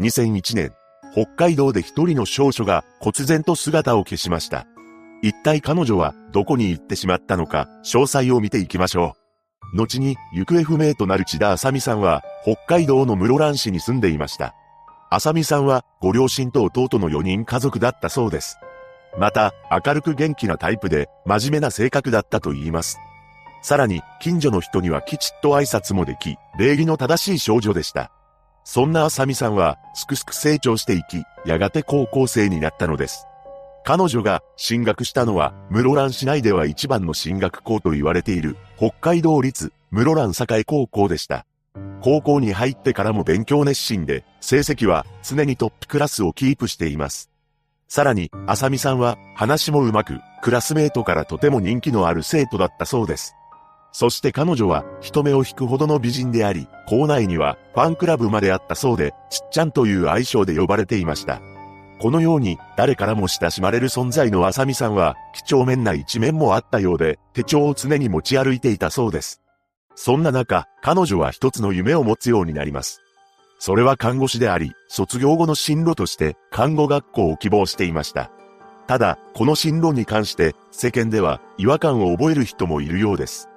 2001年、北海道で一人の少女が忽然と姿を消しました。一体彼女はどこに行ってしまったのか、詳細を見ていきましょう。後に行方不明となる千田あさみさんは、北海道の室蘭市に住んでいました。あさみさんは、ご両親と弟の4人家族だったそうです。また、明るく元気なタイプで、真面目な性格だったと言います。さらに、近所の人にはきちっと挨拶もでき、礼儀の正しい少女でした。そんなあさみさんは、すくすく成長していき、やがて高校生になったのです。彼女が進学したのは、室蘭市内では一番の進学校と言われている、北海道立室蘭栄高校でした。高校に入ってからも勉強熱心で、成績は常にトップクラスをキープしています。さらに、あさみさんは話もうまく、クラスメートからとても人気のある生徒だったそうです。そして彼女は人目を引くほどの美人であり、校内にはファンクラブまであったそうで、ちっちゃんという愛称で呼ばれていました。このように誰からも親しまれる存在のあさみさんは、几帳面な一面もあったようで、手帳を常に持ち歩いていたそうです。そんな中、彼女は一つの夢を持つようになります。それは看護師であり、卒業後の進路として看護学校を希望していました。ただ、この進路に関して世間では違和感を覚える人もいるようです。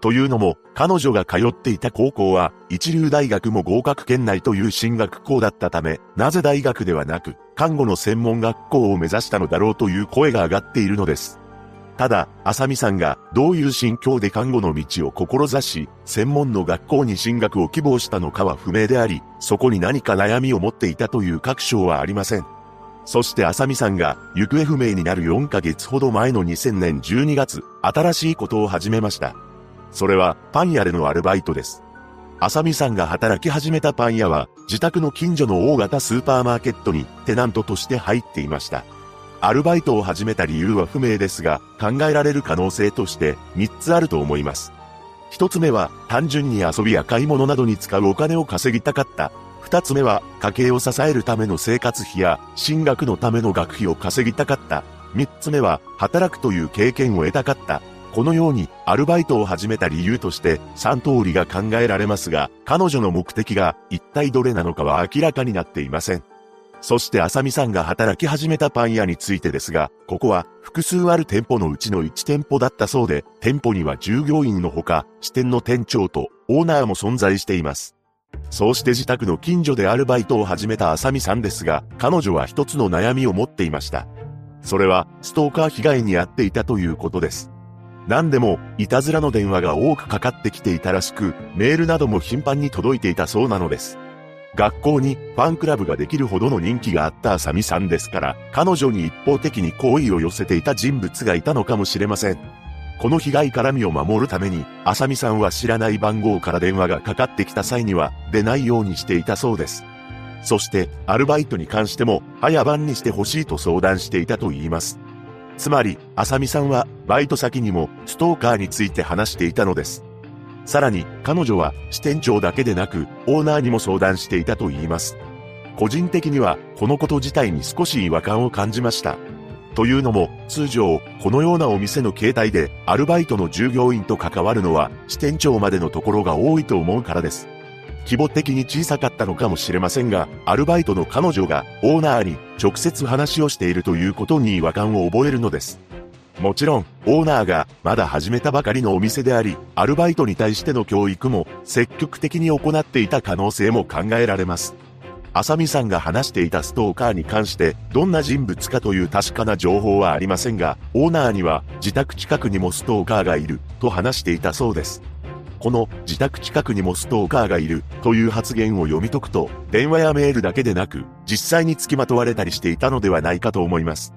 というのも、彼女が通っていた高校は、一流大学も合格圏内という進学校だったため、なぜ大学ではなく、看護の専門学校を目指したのだろうという声が上がっているのです。ただ、あさみさんがどういう心境で看護の道を志し、専門の学校に進学を希望したのかは不明であり、そこに何か悩みを持っていたという確証はありません。そしてあさみさんが行方不明になる4ヶ月ほど前の2000年12月、新しいことを始めました。それはパン屋でのアルバイトです。あさみさんが働き始めたパン屋は、自宅の近所の大型スーパーマーケットにテナントとして入っていました。アルバイトを始めた理由は不明ですが、考えられる可能性として3つあると思います。1つ目は、単純に遊びや買い物などに使うお金を稼ぎたかった。2つ目は、家計を支えるための生活費や、進学のための学費を稼ぎたかった。3つ目は、働くという経験を得たかった。このように、アルバイトを始めた理由として、3通りが考えられますが、彼女の目的が一体どれなのかは明らかになっていません。そして、あさみさんが働き始めたパン屋についてですが、ここは複数ある店舗のうちの1店舗だったそうで、店舗には従業員のほか、支店の店長とオーナーも存在しています。そうして自宅の近所でアルバイトを始めたあさみさんですが、彼女は一つの悩みを持っていました。それは、ストーカー被害に遭っていたということです。何でも、いたずらの電話が多くかかってきていたらしく、メールなども頻繁に届いていたそうなのです。学校にファンクラブができるほどの人気があったあさみさんですから、彼女に一方的に好意を寄せていた人物がいたのかもしれません。この被害から身を守るために、あさみさんは知らない番号から電話がかかってきた際には、出ないようにしていたそうです。そして、アルバイトに関しても、早番にしてほしいと相談していたと言います。つまり、あさみさんは、バイト先にも、ストーカーについて話していたのです。さらに、彼女は、支店長だけでなく、オーナーにも相談していたと言います。個人的には、このこと自体に少し違和感を感じました。というのも、通常、このようなお店の形態で、アルバイトの従業員と関わるのは、支店長までのところが多いと思うからです。規模的に小さかったのかもしれませんが、アルバイトの彼女がオーナーに直接話をしているということに違和感を覚えるのです。もちろん、オーナーがまだ始めたばかりのお店であり、アルバイトに対しての教育も積極的に行っていた可能性も考えられます。あさみさんが話していたストーカーに関して、どんな人物かという確かな情報はありませんが、オーナーには自宅近くにもストーカーがいると話していたそうです。この自宅近くにもストーカーがいるという発言を読み解くと、電話やメールだけでなく、実際に付きまとわれたりしていたのではないかと思います。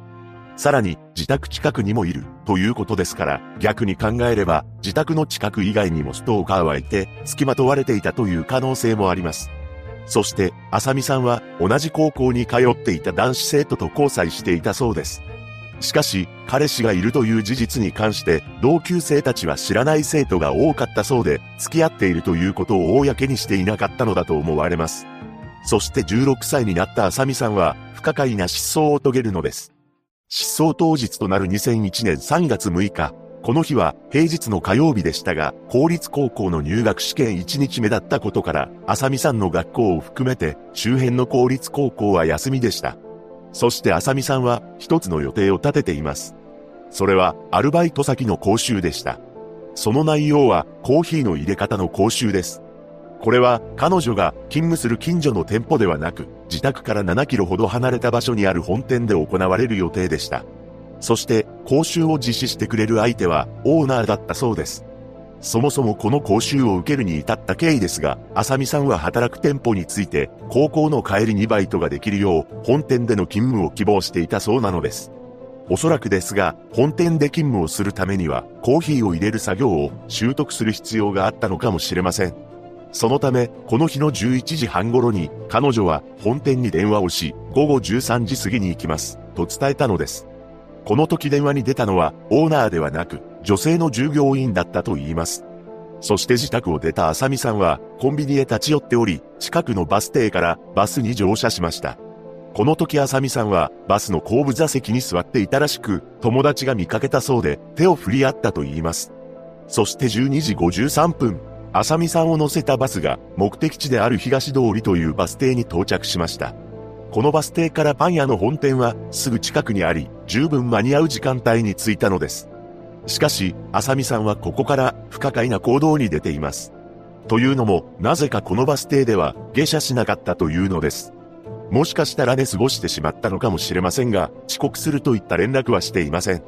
さらに、自宅近くにもいるということですから、逆に考えれば、自宅の近く以外にもストーカーはいて、付きまとわれていたという可能性もあります。そして、あさみさんは同じ高校に通っていた男子生徒と交際していたそうです。しかし、彼氏がいるという事実に関して、同級生たちは知らない生徒が多かったそうで、付き合っているということを公にしていなかったのだと思われます。そして16歳になったあさみさんは、不可解な失踪を遂げるのです。失踪当日となる2001年3月6日、この日は平日の火曜日でしたが、公立高校の入学試験1日目だったことから、あさみさんの学校を含めて周辺の公立高校は休みでした。そしてあさみさんは一つの予定を立てています。それはアルバイト先の講習でした。その内容はコーヒーの入れ方の講習です。これは彼女が勤務する近所の店舗ではなく、自宅から7キロほど離れた場所にある本店で行われる予定でした。そして、講習を実施してくれる相手は、オーナーだったそうです。そもそもこの講習を受けるに至った経緯ですが、あさみさんは働く店舗について、高校の帰りにバイトができるよう、本店での勤務を希望していたそうなのです。おそらくですが、本店で勤務をするためには、コーヒーを入れる作業を習得する必要があったのかもしれません。そのため、この日の11時半頃に、彼女は本店に電話をし、午後13時過ぎに行きます、と伝えたのです。この時電話に出たのはオーナーではなく女性の従業員だったと言います。そして自宅を出た浅見さんはコンビニへ立ち寄っており、近くのバス停からバスに乗車しました。この時浅見さんはバスの後部座席に座っていたらしく、友達が見かけたそうで手を振り合ったと言います。そして12時53分、浅見さんを乗せたバスが目的地である東通りというバス停に到着しました。このバス停からパン屋の本店はすぐ近くにあり、十分間に合う時間帯に着いたのです。しかし、浅見さんはここから不可解な行動に出ています。というのも、なぜかこのバス停では下車しなかったというのです。もしかしたら寝過ごしてしまったのかもしれませんが、遅刻するといった連絡はしていません。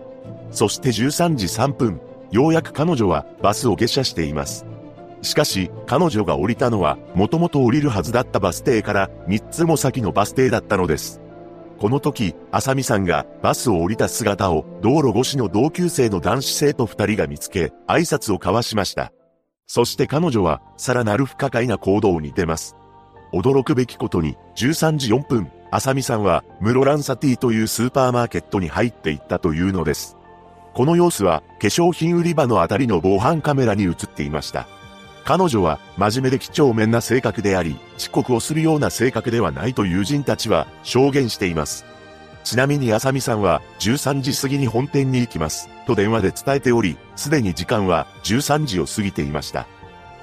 そして13時3分、ようやく彼女はバスを下車しています。しかし、彼女が降りたのは、もともと降りるはずだったバス停から3つも先のバス停だったのです。この時、浅見さんがバスを降りた姿を道路越しの同級生の男子生徒2人が見つけ、挨拶を交わしました。そして彼女は、さらなる不可解な行動に出ます。驚くべきことに、13時4分、浅見さんは、室蘭サティというスーパーマーケットに入っていったというのです。この様子は、化粧品売り場のあたりの防犯カメラに映っていました。彼女は真面目で几帳面な性格であり、遅刻をするような性格ではないと友人たちは証言しています。ちなみに浅見さんは13時過ぎに本店に行きます。と電話で伝えており、すでに時間は13時を過ぎていました。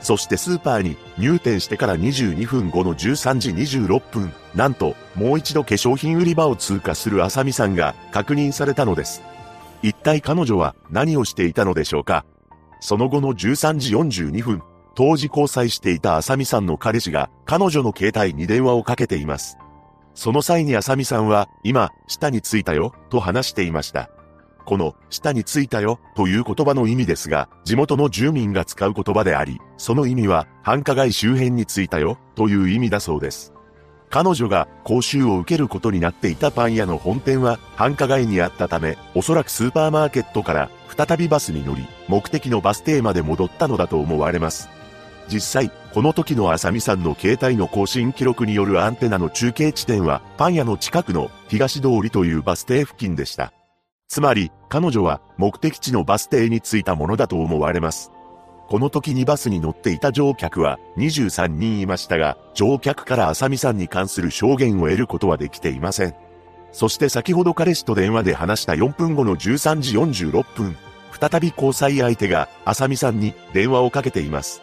そしてスーパーに入店してから22分後の13時26分、なんともう一度化粧品売り場を通過する浅見さんが確認されたのです。一体彼女は何をしていたのでしょうかその後の13時42分、当時交際していた浅見さんの彼氏が彼女の携帯に電話をかけています。その際に浅見さんは、今、下に着いたよ、と話していました。この、下に着いたよ、という言葉の意味ですが、地元の住民が使う言葉であり、その意味は、繁華街周辺に着いたよ、という意味だそうです。彼女が講習を受けることになっていたパン屋の本店は繁華街にあったため、おそらくスーパーマーケットから再びバスに乗り、目的のバス停まで戻ったのだと思われます。実際、この時の浅見さんの携帯の更新記録によるアンテナの中継地点は、パン屋の近くの東通りというバス停付近でした。つまり、彼女は目的地のバス停に着いたものだと思われます。この時にバスに乗っていた乗客は23人いましたが、乗客から浅見さんに関する証言を得ることはできていません。そして先ほど彼氏と電話で話した4分後の13時46分、再び交際相手が浅見さんに電話をかけています。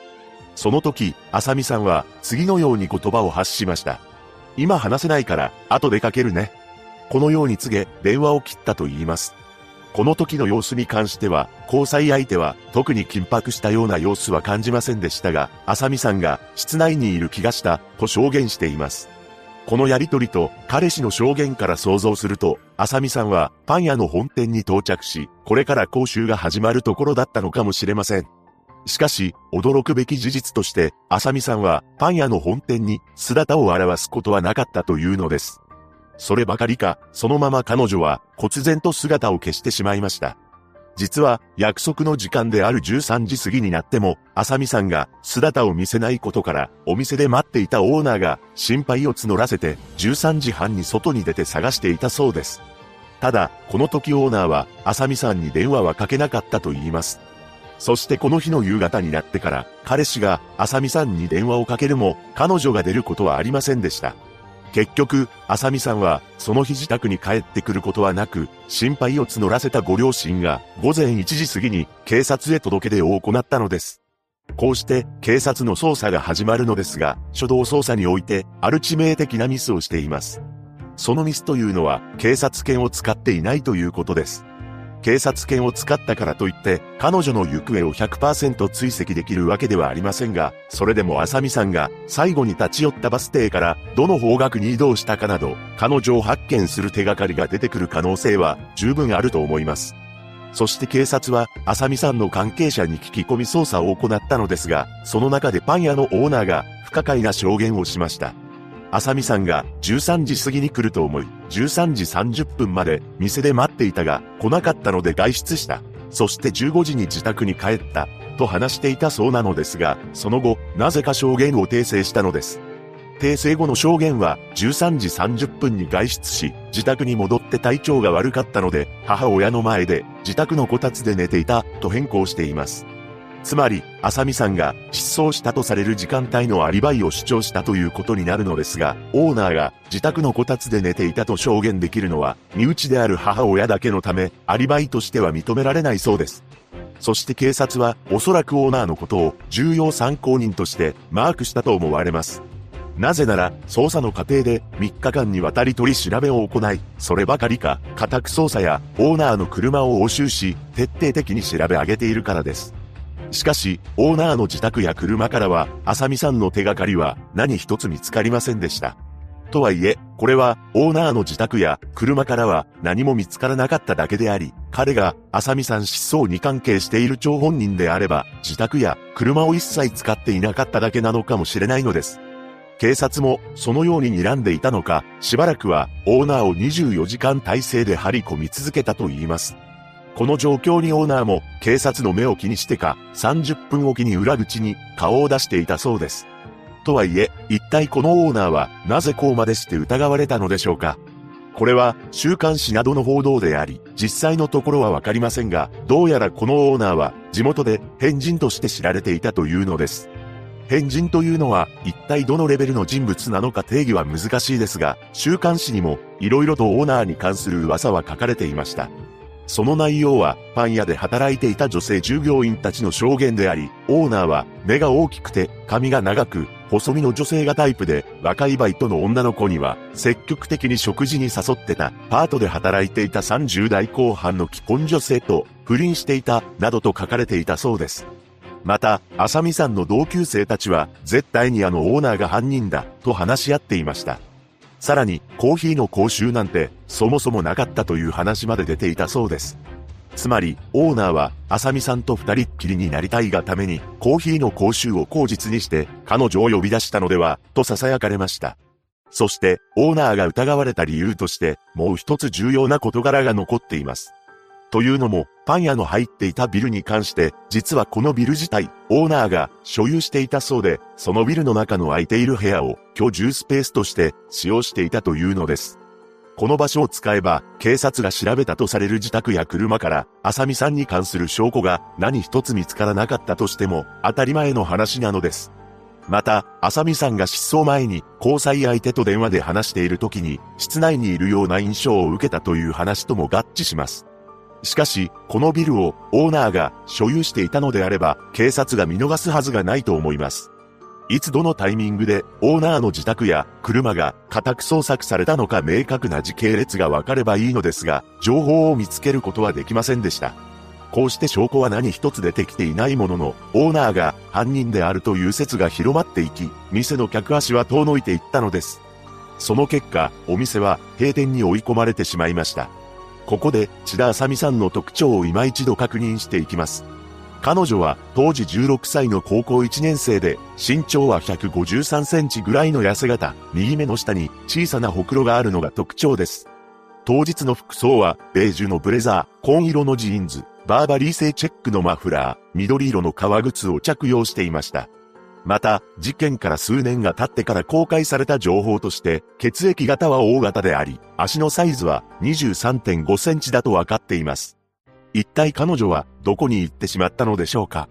その時、浅見さんは次のように言葉を発しました。今話せないから後でかけるね。このように告げ電話を切ったと言います。この時の様子に関しては、交際相手は特に緊迫したような様子は感じませんでしたが、浅見さんが室内にいる気がしたと証言しています。このやりとりと彼氏の証言から想像すると、浅見さんはパン屋の本店に到着し、これから講習が始まるところだったのかもしれません。しかし、驚くべき事実として、浅見さんはパン屋の本店に姿を現すことはなかったというのです。そればかりか、そのまま彼女は忽然と姿を消してしまいました。実は約束の時間である13時過ぎになっても、浅見さんが姿を見せないことから、お店で待っていたオーナーが心配を募らせて、13時半に外に出て探していたそうです。ただ、この時オーナーは、浅見さんに電話はかけなかったと言います。そしてこの日の夕方になってから、彼氏が浅見さんに電話をかけるも、彼女が出ることはありませんでした。結局、浅見さんは、その日自宅に帰ってくることはなく、心配を募らせたご両親が、午前1時過ぎに、警察へ届け出を行ったのです。こうして、警察の捜査が始まるのですが、初動捜査において、ある致命的なミスをしています。そのミスというのは、警察犬を使っていないということです。警察犬を使ったからといって、彼女の行方を100%追跡できるわけではありませんが、それでも浅見さんが最後に立ち寄ったバス停からどの方角に移動したかなど、彼女を発見する手がかりが出てくる可能性は十分あると思います。そして警察は、浅見さんの関係者に聞き込み捜査を行ったのですが、その中でパン屋のオーナーが不可解な証言をしました。浅見さんが13時過ぎに来ると思い、13時30分まで店で待っていたが来なかったので外出した。そして15時に自宅に帰った。と話していたそうなのですが、その後、なぜか証言を訂正したのです。訂正後の証言は13時30分に外出し、自宅に戻って体調が悪かったので、母親の前で自宅のこたつで寝ていたと変更しています。つまり、浅見さんが失踪したとされる時間帯のアリバイを主張したということになるのですが、オーナーが自宅のこたつで寝ていたと証言できるのは、身内である母親だけのため、アリバイとしては認められないそうです。そして警察は、おそらくオーナーのことを重要参考人としてマークしたと思われます。なぜなら、捜査の過程で3日間にわたり取り調べを行い、そればかりか、家宅捜査やオーナーの車を押収し、徹底的に調べ上げているからです。しかし、オーナーの自宅や車からは、浅見さんの手がかりは何一つ見つかりませんでした。とはいえ、これは、オーナーの自宅や車からは何も見つからなかっただけであり、彼が浅見さん失踪に関係している張本人であれば、自宅や車を一切使っていなかっただけなのかもしれないのです。警察もそのように睨んでいたのか、しばらくはオーナーを24時間体制で張り込み続けたと言います。この状況にオーナーも警察の目を気にしてか30分おきに裏口に顔を出していたそうです。とはいえ、一体このオーナーはなぜこうまでして疑われたのでしょうかこれは週刊誌などの報道であり、実際のところはわかりませんが、どうやらこのオーナーは地元で変人として知られていたというのです。変人というのは一体どのレベルの人物なのか定義は難しいですが、週刊誌にも色々とオーナーに関する噂は書かれていました。その内容はパン屋で働いていた女性従業員たちの証言であり、オーナーは目が大きくて髪が長く、細身の女性がタイプで、若いバイトの女の子には積極的に食事に誘ってた、パートで働いていた30代後半の既婚女性と不倫していた、などと書かれていたそうです。また、浅見さんの同級生たちは、絶対にあのオーナーが犯人だ、と話し合っていました。さらに、コーヒーの講習なんて、そもそもなかったという話まで出ていたそうです。つまり、オーナーは、浅見さんと二人っきりになりたいがために、コーヒーの講習を口実にして、彼女を呼び出したのでは、と囁かれました。そして、オーナーが疑われた理由として、もう一つ重要な事柄が残っています。というのも、パン屋の入っていたビルに関して、実はこのビル自体、オーナーが所有していたそうで、そのビルの中の空いている部屋を居住スペースとして使用していたというのです。この場所を使えば、警察が調べたとされる自宅や車から、浅見さんに関する証拠が何一つ見つからなかったとしても、当たり前の話なのです。また、浅見さんが失踪前に交際相手と電話で話している時に、室内にいるような印象を受けたという話とも合致します。しかし、このビルをオーナーが所有していたのであれば、警察が見逃すはずがないと思います。いつどのタイミングでオーナーの自宅や車が家宅捜索されたのか明確な時系列が分かればいいのですが、情報を見つけることはできませんでした。こうして証拠は何一つ出てきていないものの、オーナーが犯人であるという説が広まっていき、店の客足は遠のいていったのです。その結果、お店は閉店に追い込まれてしまいました。ここで、千田あさみさんの特徴を今一度確認していきます。彼女は当時16歳の高校1年生で、身長は153センチぐらいの痩せ型、右目の下に小さなほくろがあるのが特徴です。当日の服装は、ベージュのブレザー、紺色のジーンズ、バーバリー製チェックのマフラー、緑色の革靴を着用していました。また、事件から数年が経ってから公開された情報として、血液型は O型であり、足のサイズは23.5センチだと分かっています。一体彼女はどこに行ってしまったのでしょうか？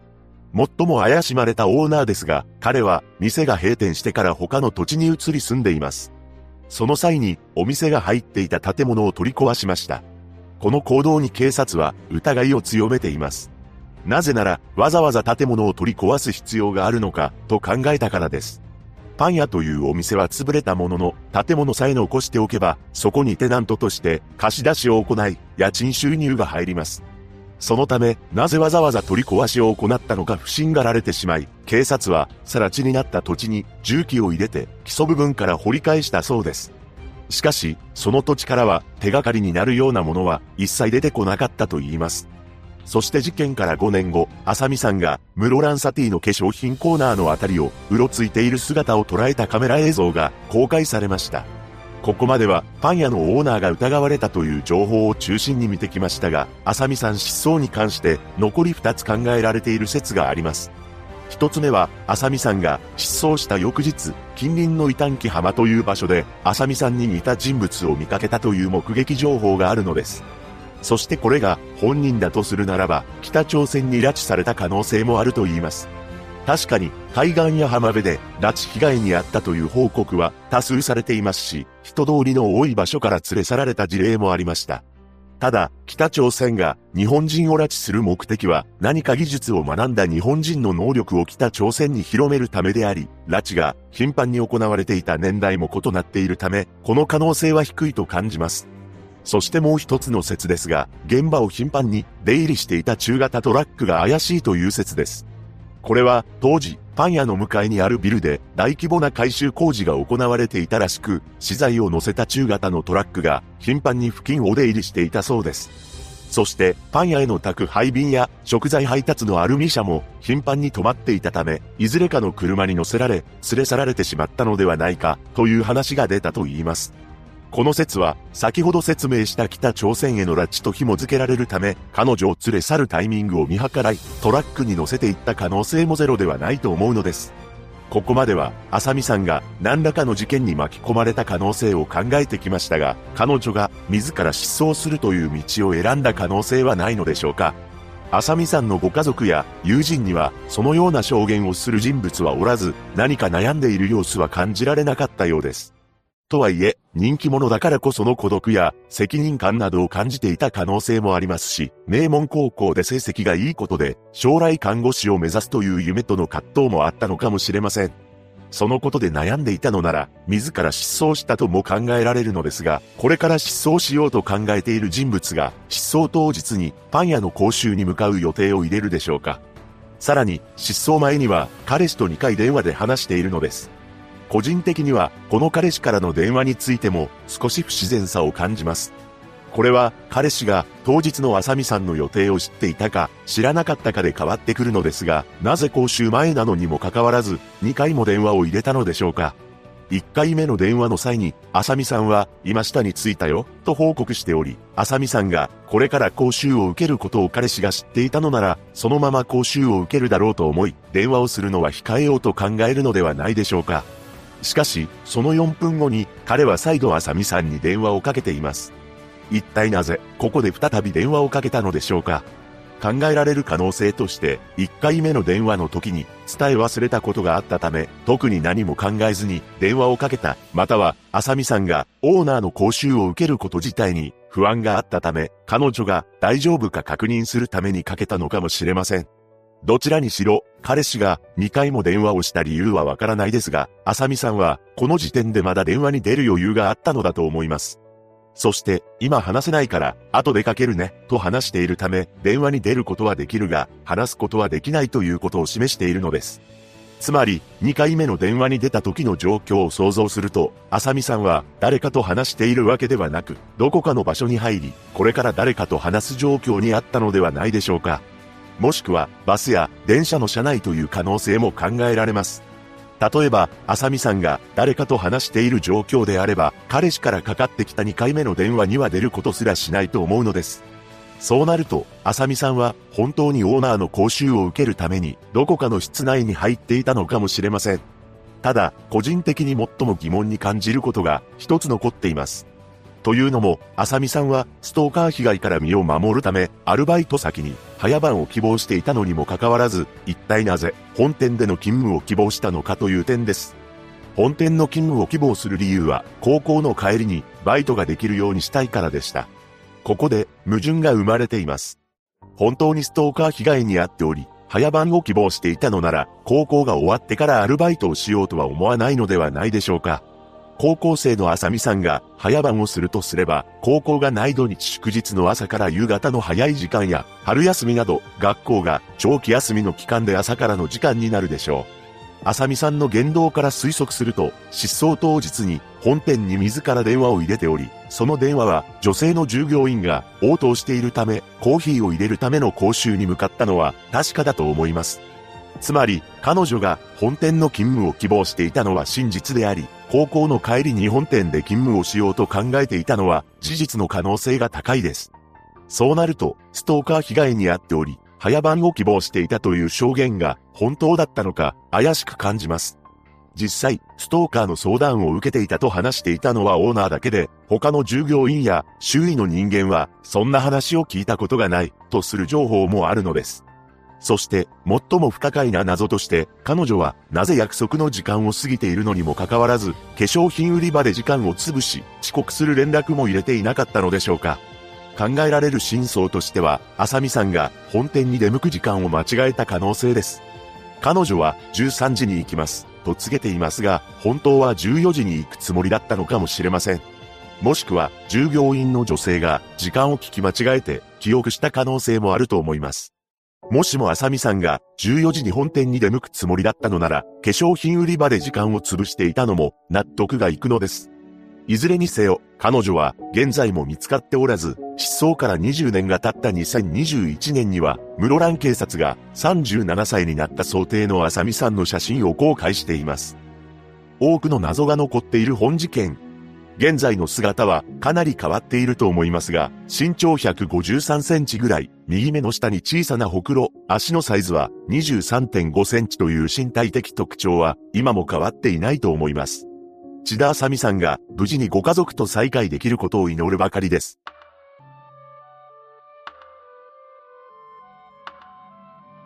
最も怪しまれたオーナーですが、彼は店が閉店してから他の土地に移り住んでいます。その際にお店が入っていた建物を取り壊しました。この行動に警察は疑いを強めています。なぜなら、わざわざ建物を取り壊す必要があるのか、と考えたからです。パン屋というお店は潰れたものの、建物さえ残しておけば、そこにテナントとして貸し出しを行い、家賃収入が入ります。そのため、なぜわざわざ取り壊しを行ったのか不審がられてしまい、警察は、更地になった土地に重機を入れて、基礎部分から掘り返したそうです。しかし、その土地からは手がかりになるようなものは一切出てこなかったと言います。そして事件から5年後、あさみさんが、ムロランサティの化粧品コーナーのあたりを、うろついている姿を捉えたカメラ映像が公開されました。ここまでは、パン屋のオーナーが疑われたという情報を中心に見てきましたが、あさみさん失踪に関して、残り2つ考えられている説があります。一つ目は、あさみさんが失踪した翌日、近隣の伊丹木浜という場所で、あさみさんに似た人物を見かけたという目撃情報があるのです。そしてこれが本人だとするならば、北朝鮮に拉致された可能性もあると言います。確かに、海岸や浜辺で拉致被害に遭ったという報告は多数されていますし、人通りの多い場所から連れ去られた事例もありました。ただ、北朝鮮が日本人を拉致する目的は何か技術を学んだ日本人の能力を北朝鮮に広めるためであり、拉致が頻繁に行われていた年代も異なっているため、この可能性は低いと感じます。そしてもう一つの説ですが、現場を頻繁に出入りしていた中型トラックが怪しいという説です。これは当時、パン屋の向かいにあるビルで大規模な改修工事が行われていたらしく、資材を乗せた中型のトラックが頻繁に付近を出入りしていたそうです。そして、パン屋への宅配便や食材配達のアルミ車も頻繁に止まっていたため、いずれかの車に乗せられ、連れ去られてしまったのではないか、という話が出たと言います。この説は、先ほど説明した北朝鮮への拉致と紐付けられるため、彼女を連れ去るタイミングを見計らい、トラックに乗せていった可能性もゼロではないと思うのです。ここまでは、あさみさんが何らかの事件に巻き込まれた可能性を考えてきましたが、彼女が自ら失踪するという道を選んだ可能性はないのでしょうか。あさみさんのご家族や友人には、そのような証言をする人物はおらず、何か悩んでいる様子は感じられなかったようです。とはいえ、人気者だからこその孤独や責任感などを感じていた可能性もありますし、名門高校で成績がいいことで、将来看護師を目指すという夢との葛藤もあったのかもしれません。そのことで悩んでいたのなら、自ら失踪したとも考えられるのですが、これから失踪しようと考えている人物が、失踪当日にパン屋の講習に向かう予定を入れるでしょうか。さらに、失踪前には、彼氏と2回電話で話しているのです。個人的には、この彼氏からの電話についても少し不自然さを感じます。これは彼氏が当日のあさみさんの予定を知っていたか知らなかったかで変わってくるのですが、なぜ講習前なのにもかかわらず2回も電話を入れたのでしょうか。1回目の電話の際に、あさみさんは、今下に着いたよ、と報告しており、あさみさんが、これから講習を受けることを彼氏が知っていたのなら、そのまま講習を受けるだろうと思い、電話をするのは控えようと考えるのではないでしょうか。しかし、その4分後に、彼は再度あさみさんに電話をかけています。一体なぜ、ここで再び電話をかけたのでしょうか考えられる可能性として、1回目の電話の時に伝え忘れたことがあったため、特に何も考えずに電話をかけた、または、あさみさんがオーナーの講習を受けること自体に不安があったため、彼女が大丈夫か確認するためにかけたのかもしれません。どちらにしろ、彼氏が2回も電話をした理由はわからないですが、あさみさんは、この時点でまだ電話に出る余裕があったのだと思います。そして、今話せないから、後でかけるね、と話しているため、電話に出ることはできるが、話すことはできないということを示しているのです。つまり、2回目の電話に出た時の状況を想像すると、あさみさんは誰かと話しているわけではなく、どこかの場所に入り、これから誰かと話す状況にあったのではないでしょうか。もしくはバスや電車の車内という可能性も考えられます。例えば、あさみさんが誰かと話している状況であれば、彼氏からかかってきた2回目の電話には出ることすらしないと思うのです。そうなると、あさみさんは本当にオーナーの講習を受けるためにどこかの室内に入っていたのかもしれません。ただ、個人的に最も疑問に感じることが一つ残っています。というのも、あさみさんはストーカー被害から身を守るため、アルバイト先に早番を希望していたのにもかかわらず、一体なぜ本店での勤務を希望したのかという点です。本店の勤務を希望する理由は、高校の帰りにバイトができるようにしたいからでした。ここで矛盾が生まれています。本当にストーカー被害に遭っており、早番を希望していたのなら、高校が終わってからアルバイトをしようとは思わないのではないでしょうか。高校生のあさみさんが早番をするとすれば、高校がない土日祝日の朝から夕方の早い時間や、春休みなど、学校が長期休みの期間で朝からの時間になるでしょう。あさみさんの言動から推測すると、失踪当日に本店に自ら電話を入れており、その電話は女性の従業員が応答しているため、コーヒーを入れるための講習に向かったのは確かだと思います。つまり、彼女が本店の勤務を希望していたのは真実であり、高校の帰りに本店で勤務をしようと考えていたのは事実の可能性が高いです。そうなると、ストーカー被害に遭っており、早番を希望していたという証言が本当だったのか怪しく感じます。実際、ストーカーの相談を受けていたと話していたのはオーナーだけで、他の従業員や周囲の人間は、そんな話を聞いたことがない、とする情報もあるのです。そして、最も不可解な謎として、彼女は、なぜ約束の時間を過ぎているのにもかかわらず、化粧品売り場で時間を潰し、遅刻する連絡も入れていなかったのでしょうか。考えられる真相としては、あさみさんが本店に出向く時間を間違えた可能性です。彼女は13時に行きます、と告げていますが、本当は14時に行くつもりだったのかもしれません。もしくは、従業員の女性が時間を聞き間違えて記憶した可能性もあると思います。もしもあさみさんが14時に本店に出向くつもりだったのなら、化粧品売り場で時間を潰していたのも納得がいくのです。いずれにせよ、彼女は現在も見つかっておらず、失踪から20年が経った2021年には、室蘭警察が37歳になった想定の浅見さんの写真を公開しています。多くの謎が残っている本事件。現在の姿はかなり変わっていると思いますが、身長153センチぐらい、右目の下に小さなほくろ、足のサイズは23.5センチという身体的特徴は今も変わっていないと思います。千田あさみさんが無事にご家族と再会できることを祈るばかりです。